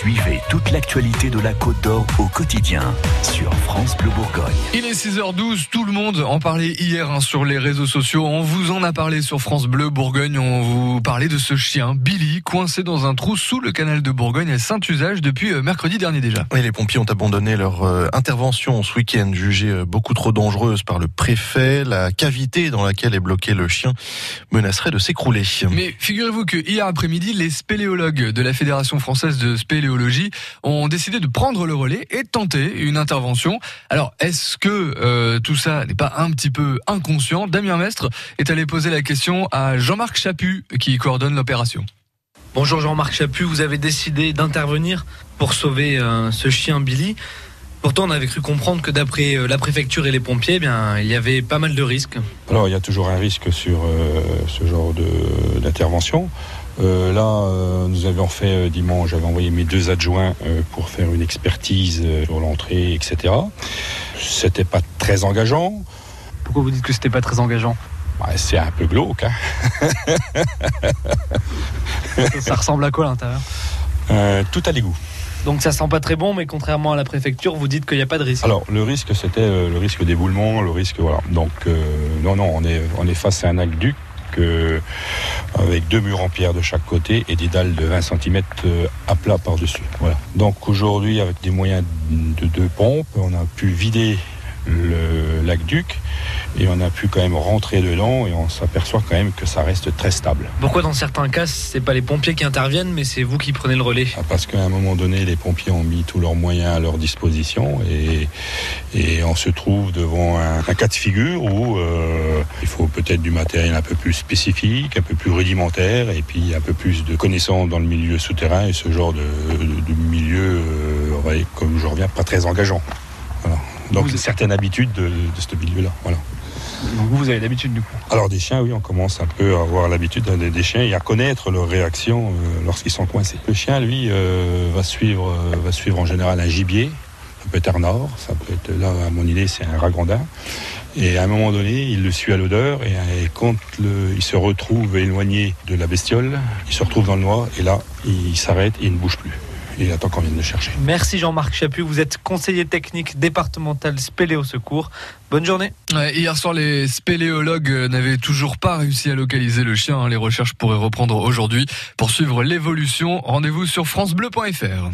Suivez toute l'actualité de la Côte d'Or au quotidien sur France Bleu Bourgogne. Il est 6h12, tout le monde en parlait hier hein, sur les réseaux sociaux. On vous en a parlé sur France Bleu Bourgogne. On vous parlait de ce chien, Billy, coincé dans un trou sous le canal de Bourgogne à Saint-Usage depuis euh, mercredi dernier déjà. Oui, les pompiers ont abandonné leur euh, intervention ce week-end, jugée euh, beaucoup trop dangereuse par le préfet. La cavité dans laquelle est bloqué le chien menacerait de s'écrouler. Mais figurez-vous que hier après-midi, les spéléologues de la Fédération française de spéléologie ont décidé de prendre le relais et de tenter une intervention. Alors, est-ce que euh, tout ça n'est pas un petit peu inconscient? Damien Mestre est allé poser la question à Jean-Marc Chaput, qui coordonne l'opération. Bonjour Jean-Marc Chaput, vous avez décidé d'intervenir pour sauver euh, ce chien Billy. Pourtant, on avait cru comprendre que d'après euh, la préfecture et les pompiers, eh bien, il y avait pas mal de risques. Alors, il y a toujours un risque sur euh, ce genre de- d'intervention. Euh, là, euh, nous avions fait euh, dimanche, j'avais envoyé mes deux adjoints pour faire une expertise sur l'entrée, etc. C'était pas très engageant. Pourquoi vous dites que c'était pas très engageant? Ouais, C'est un peu glauque. hein. Ça ressemble à quoi à l'intérieur tout à l'égout. Donc ça sent pas très bon, mais contrairement à la préfecture, vous dites qu'il n'y a pas de risque. Alors, le risque, c'était le risque d'éboulement, le risque, voilà. Donc, non, non, on est, on est face à un aqueduc avec deux murs en pierre de chaque côté et des dalles de 20 cm à plat par-dessus. Voilà. Donc, aujourd'hui, avec des moyens de deux pompes, on a pu vider le l'aqueduc et on a pu quand même rentrer dedans et on s'aperçoit quand même que ça reste très stable. Pourquoi dans certains cas, c'est pas les pompiers qui interviennent, mais c'est vous qui prenez le relais? Ah, Parce qu'à un moment donné, les pompiers ont mis tous leurs moyens à leur disposition et, et on se trouve devant un, un cas de figure où euh, il faut peut-être du matériel un peu plus spécifique, un peu plus rudimentaire et puis un peu plus de connaissances dans le milieu souterrain et ce genre de, de- de milieu, euh, comme je reviens, pas très engageant. Voilà. Donc Vous- une certaine habitude de, de ce milieu-là. Voilà. Donc vous, vous avez l'habitude du coup. Alors des chiens, oui, on commence un peu à avoir l'habitude des, des chiens et à connaître leurs réactions euh, lorsqu'ils sont coincés. Le chien, lui, euh, va suivre, euh, va suivre en général un gibier. Ça peut être un or, ça peut être là à mon idée, c'est un ragondin. Et à un moment donné, il le suit à l'odeur et, et quand le- il se retrouve éloigné de la bestiole, il se retrouve dans le noir et là, il s'arrête et il ne bouge plus. Et il attend qu'on vienne le chercher. Merci Jean-Marc Chaput, vous êtes conseiller technique départemental Spéléo Secours. Bonne journée. Ouais, hier soir, les spéléologues euh, n'avaient toujours pas réussi à localiser le chien. hein. Les recherches pourraient reprendre aujourd'hui pour suivre l'évolution. Rendez-vous sur francebleu.fr.